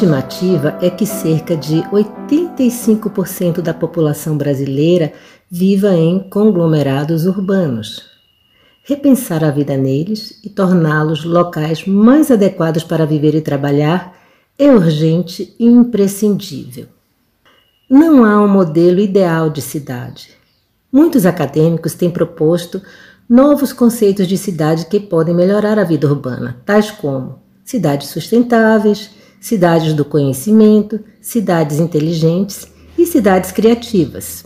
Estimativa é que cerca de 85% da população brasileira viva em conglomerados urbanos. Repensar a vida neles e torná-los locais mais adequados para viver e trabalhar é urgente e imprescindível. Não há um modelo ideal de cidade. Muitos acadêmicos têm proposto novos conceitos de cidade que podem melhorar a vida urbana, tais como cidades sustentáveis, cidades do conhecimento, cidades inteligentes e cidades criativas.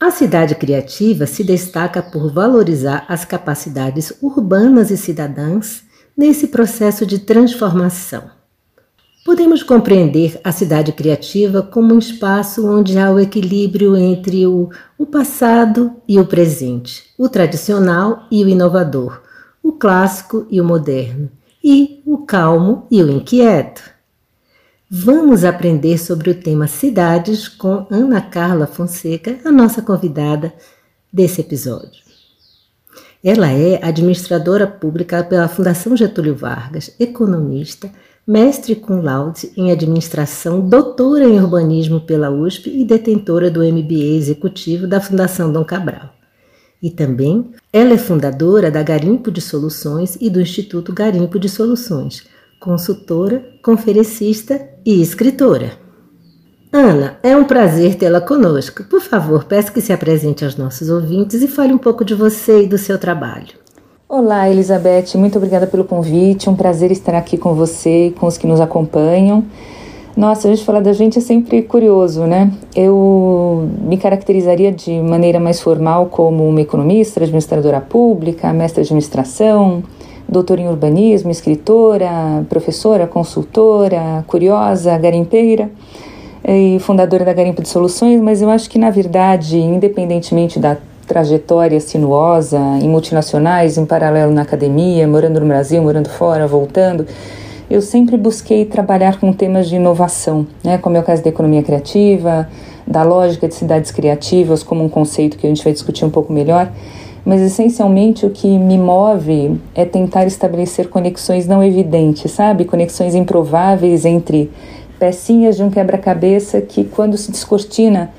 A cidade criativa se destaca por valorizar as capacidades urbanas e cidadãs nesse processo de transformação. Podemos compreender a cidade criativa como um espaço onde há o equilíbrio entre o, o passado e o presente, o tradicional e o inovador, o clássico e o moderno, e o calmo e o inquieto. Vamos aprender sobre o tema cidades com Ana Carla Fonseca, a nossa convidada desse episódio. Ela é administradora pública pela Fundação Getúlio Vargas, economista, mestre cum laude em administração, doutora em urbanismo pela USP e detentora do MBA executivo da Fundação Dom Cabral. E também ela é fundadora da Garimpo de Soluções e do Instituto Garimpo de Soluções, consultora, conferencista e escritora. Ana, é um prazer tê-la conosco. Por favor, peço que se apresente aos nossos ouvintes e fale um pouco de você e do seu trabalho. Olá, Elizabeth, muito obrigada pelo convite. Um prazer estar aqui com você e com os que nos acompanham. Nossa, a gente falar da gente é sempre curioso, né? Eu me caracterizaria de maneira mais formal como uma economista, administradora pública, mestre de administração, doutora em urbanismo, escritora, professora, consultora, curiosa, garimpeira e fundadora da Garimpo de Soluções, mas eu acho que na verdade, independentemente da trajetória sinuosa em multinacionais, em paralelo na academia, morando no Brasil, morando fora, voltando, eu sempre busquei trabalhar com temas de inovação, né, como é o caso da economia criativa, da lógica de cidades criativas como um conceito que a gente vai discutir um pouco melhor, mas essencialmente o que me move é tentar estabelecer conexões não evidentes, sabe? Conexões improváveis entre pecinhas de um quebra-cabeça que, quando se descortina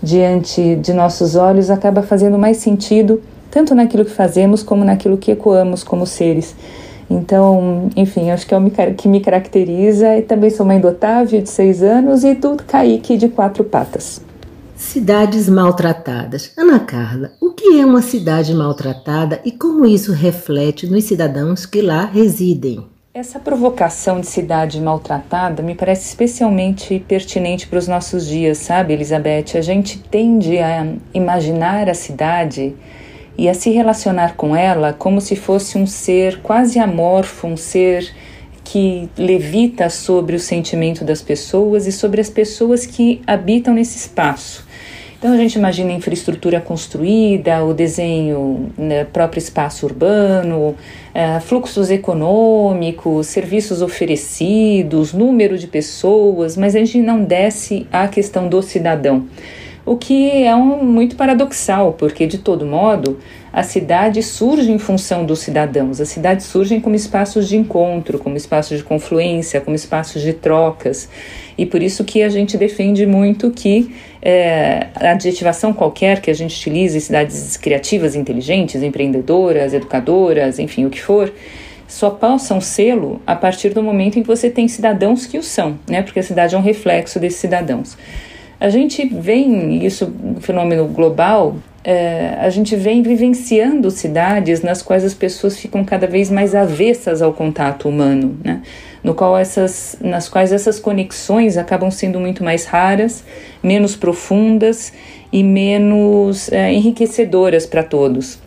diante de nossos olhos, acaba fazendo mais sentido tanto naquilo que fazemos como naquilo que ecoamos como seres. Então, enfim, acho que é o que me caracteriza. E também sou mãe do Otávio, de seis anos, e do Kaique, de quatro patas. Cidades maltratadas. Ana Carla, o que é uma cidade maltratada e como isso reflete nos cidadãos que lá residem? Essa provocação de cidade maltratada me parece especialmente pertinente para os nossos dias, sabe, Elizabeth? A gente tende a imaginar a cidade e a se relacionar com ela como se fosse um ser quase amorfo, um ser que levita sobre o sentimento das pessoas e sobre as pessoas que habitam nesse espaço. Então a gente imagina a infraestrutura construída, o desenho, né, próprio espaço urbano, uh, fluxos econômicos, serviços oferecidos, número de pessoas, mas a gente não desce à questão do cidadão o que é um, muito paradoxal, porque de todo modo a cidade surge em função dos cidadãos, as cidades surgem como espaços de encontro, como espaços de confluência, como espaços de trocas, e por isso que a gente defende muito que é, a adjetivação qualquer que a gente utilize, cidades criativas, inteligentes, empreendedoras, educadoras, enfim, o que for, só possam sê-lo a partir do momento em que você tem cidadãos que o são, né? Porque a cidade é um reflexo desses cidadãos. A gente vem, isso um fenômeno global, é, a gente vem vivenciando cidades nas quais as pessoas ficam cada vez mais avessas ao contato humano, né? no qual essas, nas quais essas conexões acabam sendo muito mais raras, menos profundas e menos é, enriquecedoras para todos.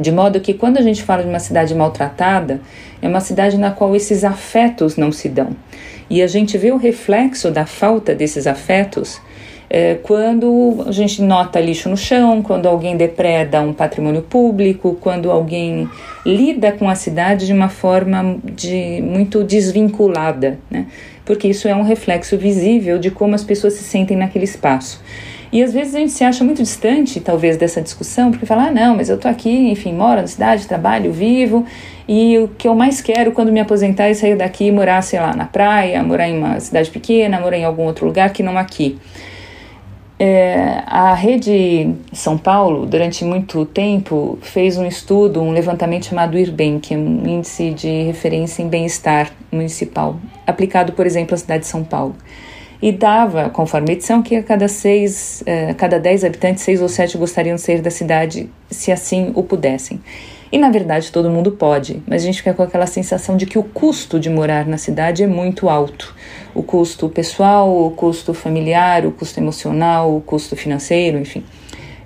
De modo que quando a gente fala de uma cidade maltratada, é uma cidade na qual esses afetos não se dão. E a gente vê o reflexo da falta desses afetos é, quando a gente nota lixo no chão, quando alguém depreda um patrimônio público, quando alguém lida com a cidade de uma forma de, muito desvinculada, né? porque isso é um reflexo visível de como as pessoas se sentem naquele espaço. E às vezes a gente se acha muito distante, talvez, dessa discussão, porque fala, ah, não, mas eu tô aqui, enfim, moro na cidade, trabalho, vivo, e o que eu mais quero quando me aposentar é sair daqui e morar, sei lá, na praia, morar em uma cidade pequena, morar em algum outro lugar que não aqui. É, a Rede São Paulo, durante muito tempo, fez um estudo, um levantamento chamado IRBEM, que é um índice de referência em bem-estar municipal, aplicado, por exemplo, à cidade de São Paulo. E dava, conforme a edição, que a cada seis, é, cada dez habitantes, seis ou sete gostariam de sair da cidade se assim o pudessem. E na verdade todo mundo pode, mas a gente fica com aquela sensação de que o custo de morar na cidade é muito alto. O custo pessoal, o custo familiar, o custo emocional, o custo financeiro, enfim.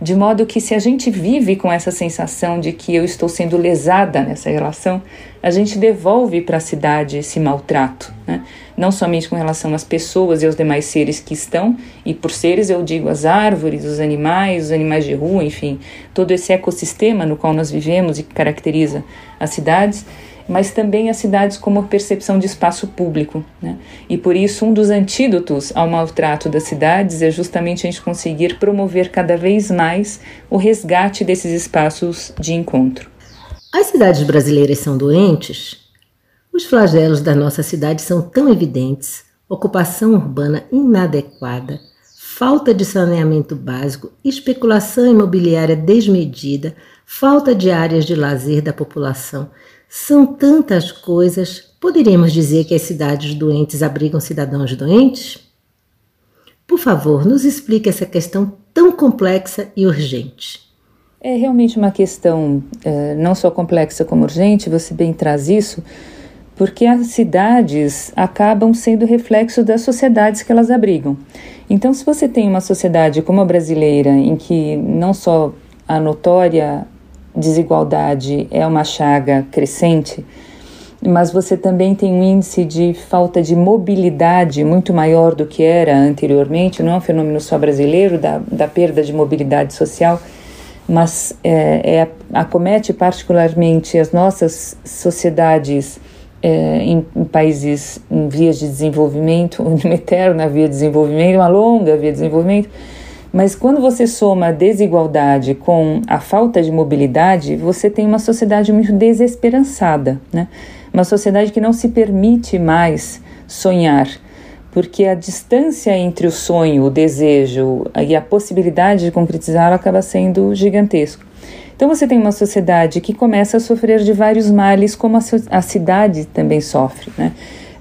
De modo que, se a gente vive com essa sensação de que eu estou sendo lesada nessa relação, a gente devolve para a cidade esse maltrato, né? não somente com relação às pessoas e aos demais seres que estão, e por seres eu digo as árvores, os animais, os animais de rua, enfim, todo esse ecossistema no qual nós vivemos e que caracteriza as cidades, mas também as cidades como percepção de espaço público. Né? E por isso, um dos antídotos ao maltrato das cidades é justamente a gente conseguir promover cada vez mais o resgate desses espaços de encontro. As cidades brasileiras são doentes? Os flagelos da nossa cidade são tão evidentes: ocupação urbana inadequada, falta de saneamento básico, especulação imobiliária desmedida, falta de áreas de lazer da população são tantas coisas. Poderíamos dizer que as cidades doentes abrigam cidadãos doentes? Por favor, nos explique essa questão tão complexa e urgente. É realmente uma questão é, não só complexa como urgente, você bem traz isso, porque as cidades acabam sendo reflexo das sociedades que elas abrigam. Então, se você tem uma sociedade como a brasileira, em que não só a notória desigualdade é uma chaga crescente, mas você também tem um índice de falta de mobilidade muito maior do que era anteriormente, não é um fenômeno só brasileiro da, da perda de mobilidade social, mas é, é, acomete particularmente as nossas sociedades é, em, em, países em vias de desenvolvimento, uma eterna via de desenvolvimento, uma longa via de desenvolvimento, mas quando você soma a desigualdade com a falta de mobilidade, você tem uma sociedade muito desesperançada, né? Uma sociedade que não se permite mais sonhar, porque a distância entre o sonho, o desejo e a possibilidade de concretizá-lo acaba sendo gigantesco. Então você tem uma sociedade que começa a sofrer de vários males, como a, a cidade também sofre, né?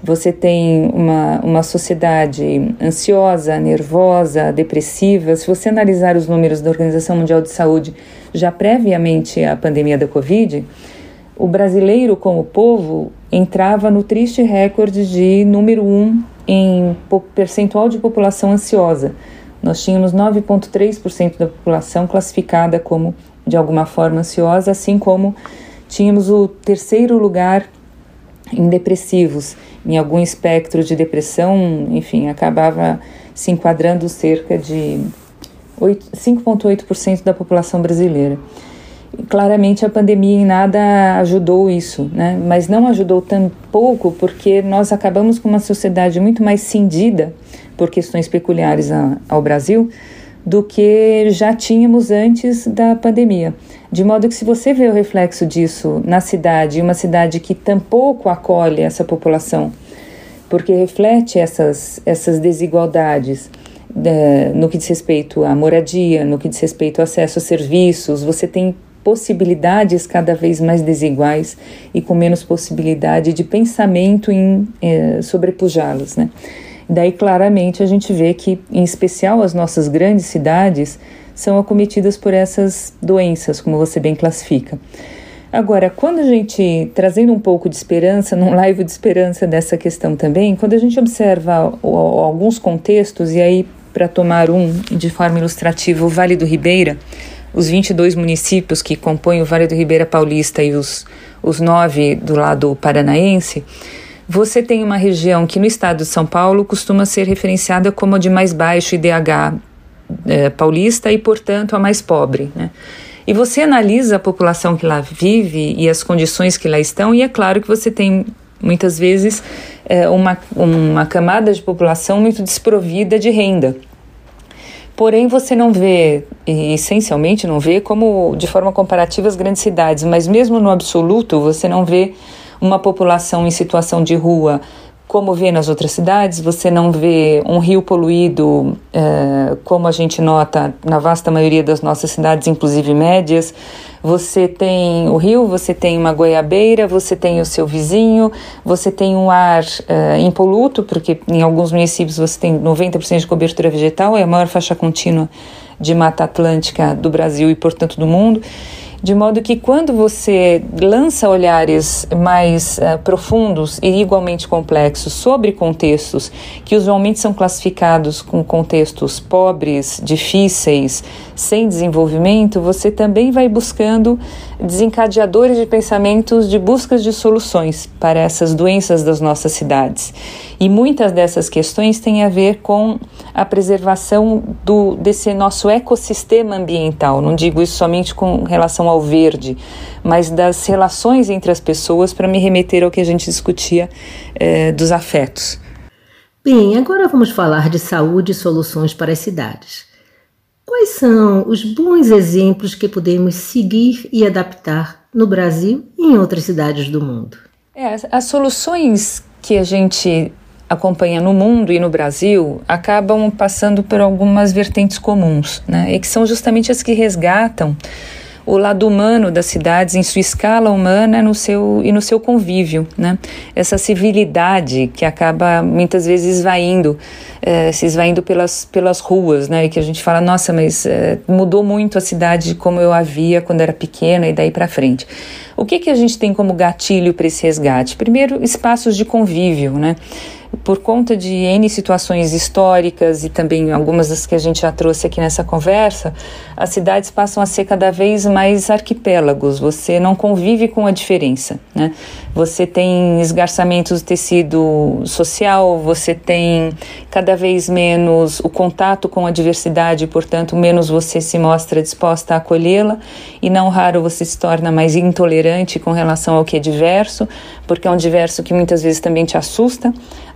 você tem uma, uma sociedade ansiosa, nervosa, depressiva. Se você analisar os números da Organização Mundial de Saúde já previamente à pandemia da Covid, o brasileiro, como povo, entrava no triste recorde de número um em percentual de população ansiosa. Nós tínhamos 9,3% da população classificada como, de alguma forma, ansiosa, assim como tínhamos o terceiro lugar em depressivos em algum espectro de depressão, enfim, acabava se enquadrando cerca de 5,8% da população brasileira. Claramente a pandemia em nada ajudou isso, né? mas não ajudou tão pouco porque nós acabamos com uma sociedade muito mais cindida por questões peculiares ao Brasil do que já tínhamos antes da pandemia. De modo que, se você vê o reflexo disso na cidade, uma cidade que tampouco acolhe essa população, porque reflete essas, essas desigualdades né, no que diz respeito à moradia, no que diz respeito ao acesso a serviços, você tem possibilidades cada vez mais desiguais e com menos possibilidade de pensamento em é, sobrepujá-las, né? Daí claramente a gente vê que, em especial as nossas grandes cidades, são acometidas por essas doenças, como você bem classifica. Agora, quando a gente, trazendo um pouco de esperança, num live de esperança dessa questão também, quando a gente observa alguns contextos, e aí para tomar um de forma ilustrativa, o Vale do Ribeira, os 22 municípios que compõem o Vale do Ribeira Paulista e os, os nove do lado paranaense, você tem uma região que no estado de São Paulo costuma ser referenciada como a de mais baixo IDH é, paulista e, portanto, a mais pobre. Né? E você analisa a população que lá vive e as condições que lá estão, e é claro que você tem muitas vezes é, uma, uma camada de população muito desprovida de renda. Porém, você não vê, essencialmente não vê, como de forma comparativa as grandes cidades, mas mesmo no absoluto, você não vê uma população em situação de rua como vê nas outras cidades, você não vê um rio poluído, é, como a gente nota na vasta maioria das nossas cidades, inclusive médias. Você tem o rio, você tem uma goiabeira, você tem o seu vizinho, você tem um ar é, impoluto, porque em alguns municípios você tem 90% de cobertura vegetal, é a maior faixa contínua de mata atlântica do Brasil e, portanto, do mundo de modo que quando você lança olhares mais uh, profundos e igualmente complexos sobre contextos que usualmente são classificados com contextos pobres, difíceis, sem desenvolvimento, você também vai buscando desencadeadores de pensamentos de buscas de soluções para essas doenças das nossas cidades. E muitas dessas questões têm a ver com a preservação do, desse nosso ecossistema ambiental. Não digo isso somente com relação ao verde, mas das relações entre as pessoas, para me remeter ao que a gente discutia eh, dos afetos. Bem, agora vamos falar de saúde e soluções para as cidades. Quais são os bons exemplos que podemos seguir e adaptar no Brasil e em outras cidades do mundo? É, as soluções que a gente acompanha no mundo e no Brasil acabam passando por algumas vertentes comuns, né? E que são justamente as que resgatam o lado humano das cidades em sua escala humana no seu, e no seu convívio, né? Essa civilidade que acaba muitas vezes esvaindo, eh, se esvaindo pelas, pelas ruas, né? E que a gente fala, nossa, mas eh, mudou muito a cidade como eu a via quando era pequena e daí para frente. O que, que a gente tem como gatilho para esse resgate? Primeiro, espaços de convívio, né? Por conta de N situações históricas e também algumas das que a gente já trouxe aqui nessa conversa, as cidades passam a ser cada vez mais arquipélagos, você não convive com a diferença, né? Você tem esgarçamento do tecido social, você tem cada vez menos o contato com a diversidade, portanto, menos você se mostra disposta a acolhê-la, e não raro você se torna mais intolerante com relação ao que é diverso, porque é um diverso que muitas vezes também te assusta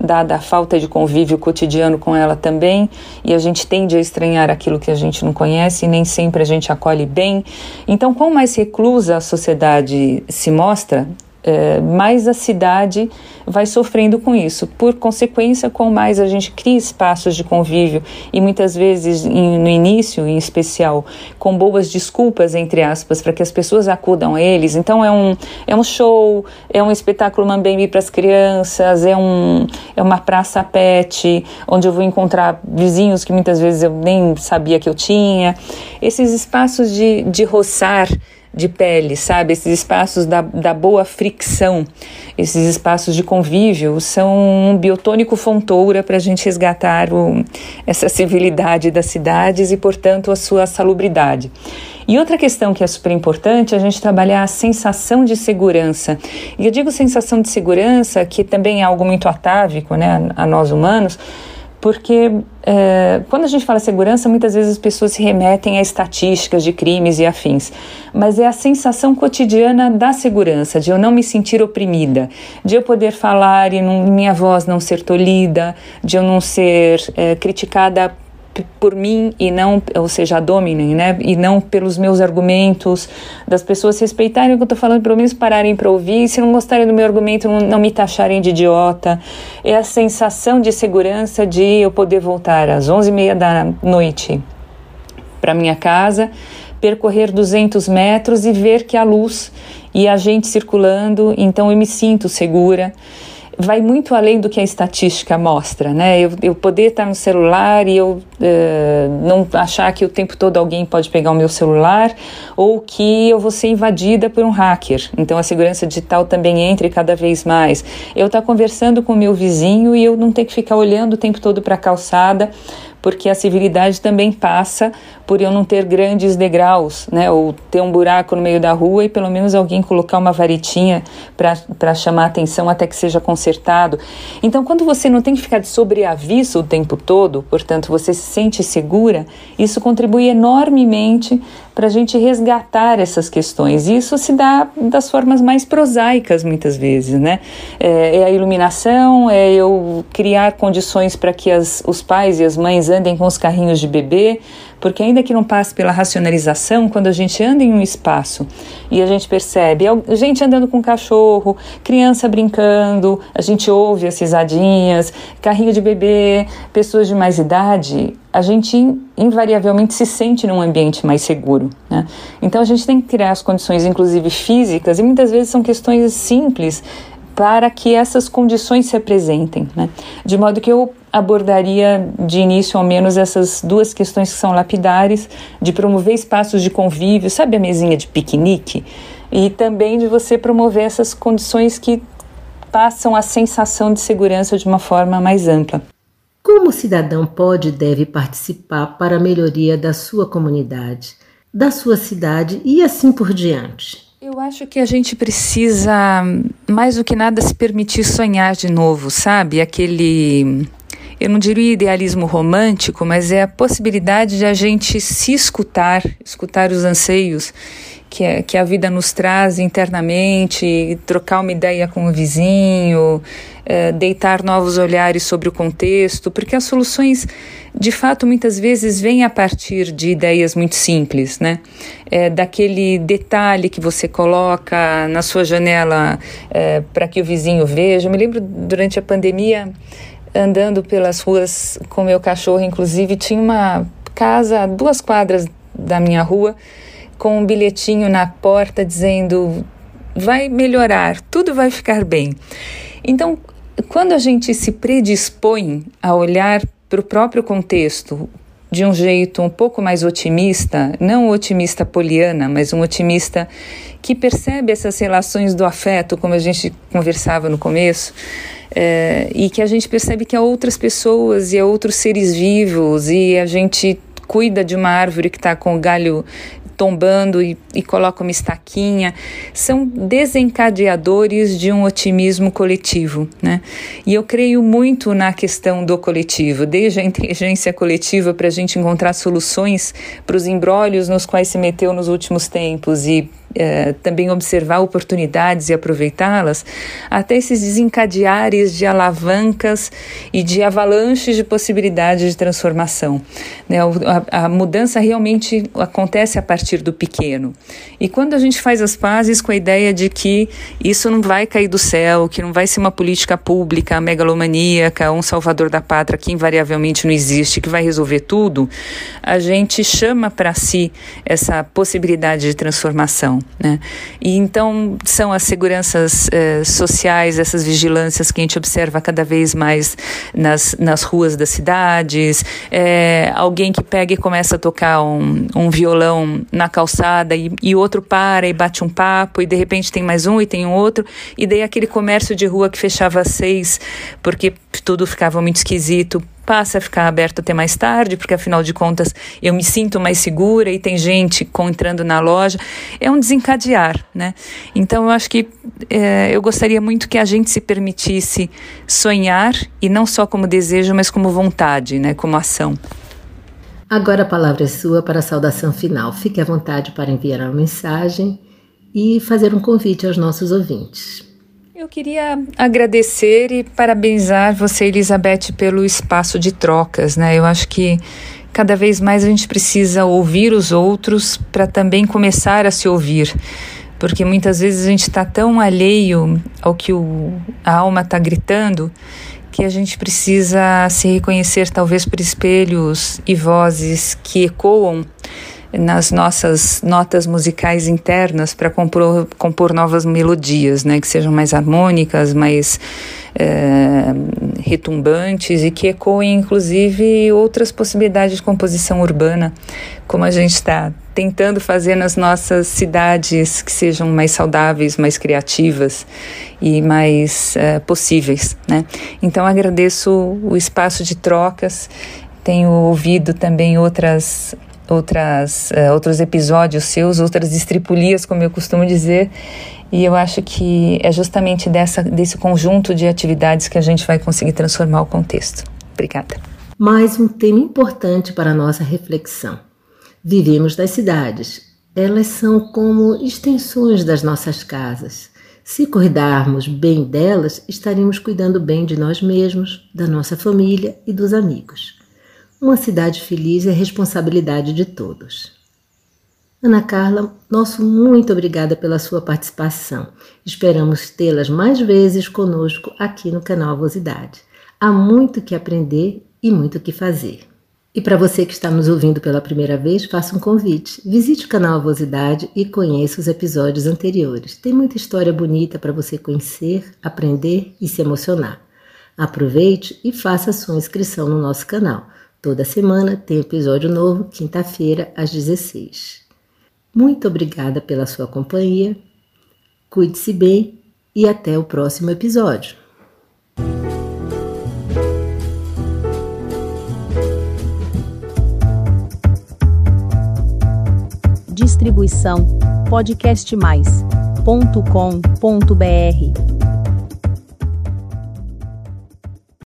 dada a falta de convívio cotidiano com ela também, e a gente tende a estranhar aquilo que a gente não conhece e nem sempre a gente acolhe bem. Então, quanto mais reclusa a sociedade se mostra, é, mais a cidade vai sofrendo com isso. Por consequência, com mais a gente cria espaços de convívio e muitas vezes em, no início, em especial, com boas desculpas, entre aspas, para que as pessoas acudam a eles. Então é um, é um show, é um espetáculo mambembe para as crianças, é, um, é uma praça pet, onde eu vou encontrar vizinhos que muitas vezes eu nem sabia que eu tinha. Esses espaços de, de roçar de pele, sabe? Esses espaços da, da boa fricção, esses espaços de convívio são um biotônico fontoura para a gente resgatar o, essa civilidade das cidades e, portanto, a sua salubridade. E outra questão que é super importante é a gente trabalhar a sensação de segurança. E eu digo sensação de segurança, que também é algo muito atávico né, a nós humanos, porque é, quando a gente fala segurança, muitas vezes as pessoas se remetem a estatísticas de crimes e afins, mas é a sensação cotidiana da segurança, de eu não me sentir oprimida, de eu poder falar e não, minha voz não ser tolhida, de eu não ser é, criticada por mim e não, ou seja, a dominem, né? E não pelos meus argumentos, das pessoas respeitarem o que eu estou falando, pelo menos pararem para ouvir, se não gostarem do meu argumento, não, não me taxarem de idiota. É a sensação de segurança de eu poder voltar às onze e meia da noite para minha casa percorrer 200 metros e ver que a luz e a gente circulando, então eu me sinto segura vai muito além do que a estatística mostra, né? Eu, eu poder estar no celular e eu uh, não achar que o tempo todo alguém pode pegar o meu celular ou que eu vou ser invadida por um hacker. Então a segurança digital também entra cada vez mais. Eu estar conversando com o meu vizinho e eu não ter que ficar olhando o tempo todo para a calçada porque a civilidade também passa por eu não ter grandes degraus, né, ou ter um buraco no meio da rua e pelo menos alguém colocar uma varetinha para chamar atenção até que seja consertado. Então, quando você não tem que ficar de sobreaviso o tempo todo, portanto, você se sente segura, isso contribui enormemente para a gente resgatar essas questões. E isso se dá das formas mais prosaicas, muitas vezes, né? É, é a iluminação, é eu criar condições para que as, os pais e as mães andem com os carrinhos de bebê, porque ainda que não passe pela racionalização, quando a gente anda em um espaço e a gente percebe gente andando com cachorro, criança brincando, a gente ouve as risadinhas, carrinho de bebê, pessoas de mais idade, a gente invariavelmente se sente num ambiente mais seguro. Né? Então a gente tem que criar as condições, inclusive físicas, e muitas vezes são questões simples para que essas condições se apresentem. Né? De modo que eu abordaria de início ao menos essas duas questões que são lapidares, de promover espaços de convívio, sabe a mesinha de piquenique? E também de você promover essas condições que passam a sensação de segurança de uma forma mais ampla. Como o cidadão pode e deve participar para a melhoria da sua comunidade, da sua cidade e assim por diante? Eu acho que a gente precisa, mais do que nada, se permitir sonhar de novo, sabe? Aquele. Eu não diria idealismo romântico, mas é a possibilidade de a gente se escutar, escutar os anseios que, é, que a vida nos traz internamente, trocar uma ideia com o vizinho, é, deitar novos olhares sobre o contexto, porque as soluções, de fato, muitas vezes vêm a partir de ideias muito simples, né? É, daquele detalhe que você coloca na sua janela é, para que o vizinho veja. Eu me lembro durante a pandemia, andando pelas ruas com meu cachorro, inclusive, tinha uma casa a duas quadras da minha rua com um bilhetinho na porta dizendo vai melhorar, tudo vai ficar bem. Então, quando a gente se predispõe a olhar para o próprio contexto de um jeito um pouco mais otimista, não otimista poliana, mas um otimista que percebe essas relações do afeto, como a gente conversava no começo, é, e que a gente percebe que há outras pessoas e há outros seres vivos, e a gente cuida de uma árvore que está com o galho tombando e, e coloca uma estaquinha, são desencadeadores de um otimismo coletivo. Né? E eu creio muito na questão do coletivo, desde a inteligência coletiva para a gente encontrar soluções para os embrólios nos quais se meteu nos últimos tempos e é, também observar oportunidades e aproveitá-las, até esses desencadeares de alavancas e de avalanches de possibilidades de transformação. Né? A, a mudança realmente acontece a partir do pequeno. E quando a gente faz as pazes com a ideia de que isso não vai cair do céu, que não vai ser uma política pública megalomaníaca, um salvador da pátria que invariavelmente não existe, que vai resolver tudo, a gente chama para si essa possibilidade de transformação. Né? E então são as seguranças eh, sociais, essas vigilâncias que a gente observa cada vez mais nas, nas ruas das cidades, é, alguém que pega e começa a tocar um, um violão na calçada e, e outro para e bate um papo e de repente tem mais um e tem outro e daí aquele comércio de rua que fechava às seis porque tudo ficava muito esquisito passa a ficar aberto até mais tarde, porque afinal de contas eu me sinto mais segura e tem gente entrando na loja. É um desencadear, né? Então eu acho que é, eu gostaria muito que a gente se permitisse sonhar e não só como desejo, mas como vontade, né? Como ação. Agora a palavra é sua para a saudação final. Fique à vontade para enviar uma mensagem e fazer um convite aos nossos ouvintes. Eu queria agradecer e parabenizar você, Elizabeth, pelo espaço de trocas, né? Eu acho que cada vez mais a gente precisa ouvir os outros para também começar a se ouvir. Porque muitas vezes a gente está tão alheio ao que o, a alma está gritando que a gente precisa se reconhecer, talvez por espelhos e vozes que ecoam nas nossas notas musicais internas para compor, compor novas melodias, né, que sejam mais harmônicas, mais é, retumbantes e que ecoem inclusive outras possibilidades de composição urbana, como a gente está tentando fazer nas nossas cidades que sejam mais saudáveis, mais criativas e mais é, possíveis. Né? Então agradeço o espaço de trocas, tenho ouvido também outras outras, uh, outros episódios seus, outras estripulias, como eu costumo dizer, e eu acho que é justamente dessa, desse conjunto de atividades que a gente vai conseguir transformar o contexto. Obrigada. Mais um tema importante para a nossa reflexão. Vivemos nas cidades. Elas são como extensões das nossas casas. Se cuidarmos bem delas, estaremos cuidando bem de nós mesmos, da nossa família e dos amigos. Uma cidade feliz é responsabilidade de todos. Ana Carla, nosso muito obrigada pela sua participação. Esperamos tê-las mais vezes conosco aqui no canal Avosidade. Há muito que aprender e muito que fazer. E para você que está nos ouvindo pela primeira vez, faça um convite. Visite o canal Avosidade e conheça os episódios anteriores. Tem muita história bonita para você conhecer, aprender e se emocionar. Aproveite e faça sua inscrição no nosso canal. Toda semana tem episódio novo, quinta-feira, às 16. Muito obrigada pela sua companhia, cuide-se bem e até o próximo episódio. Distribuição podcastmais.com.br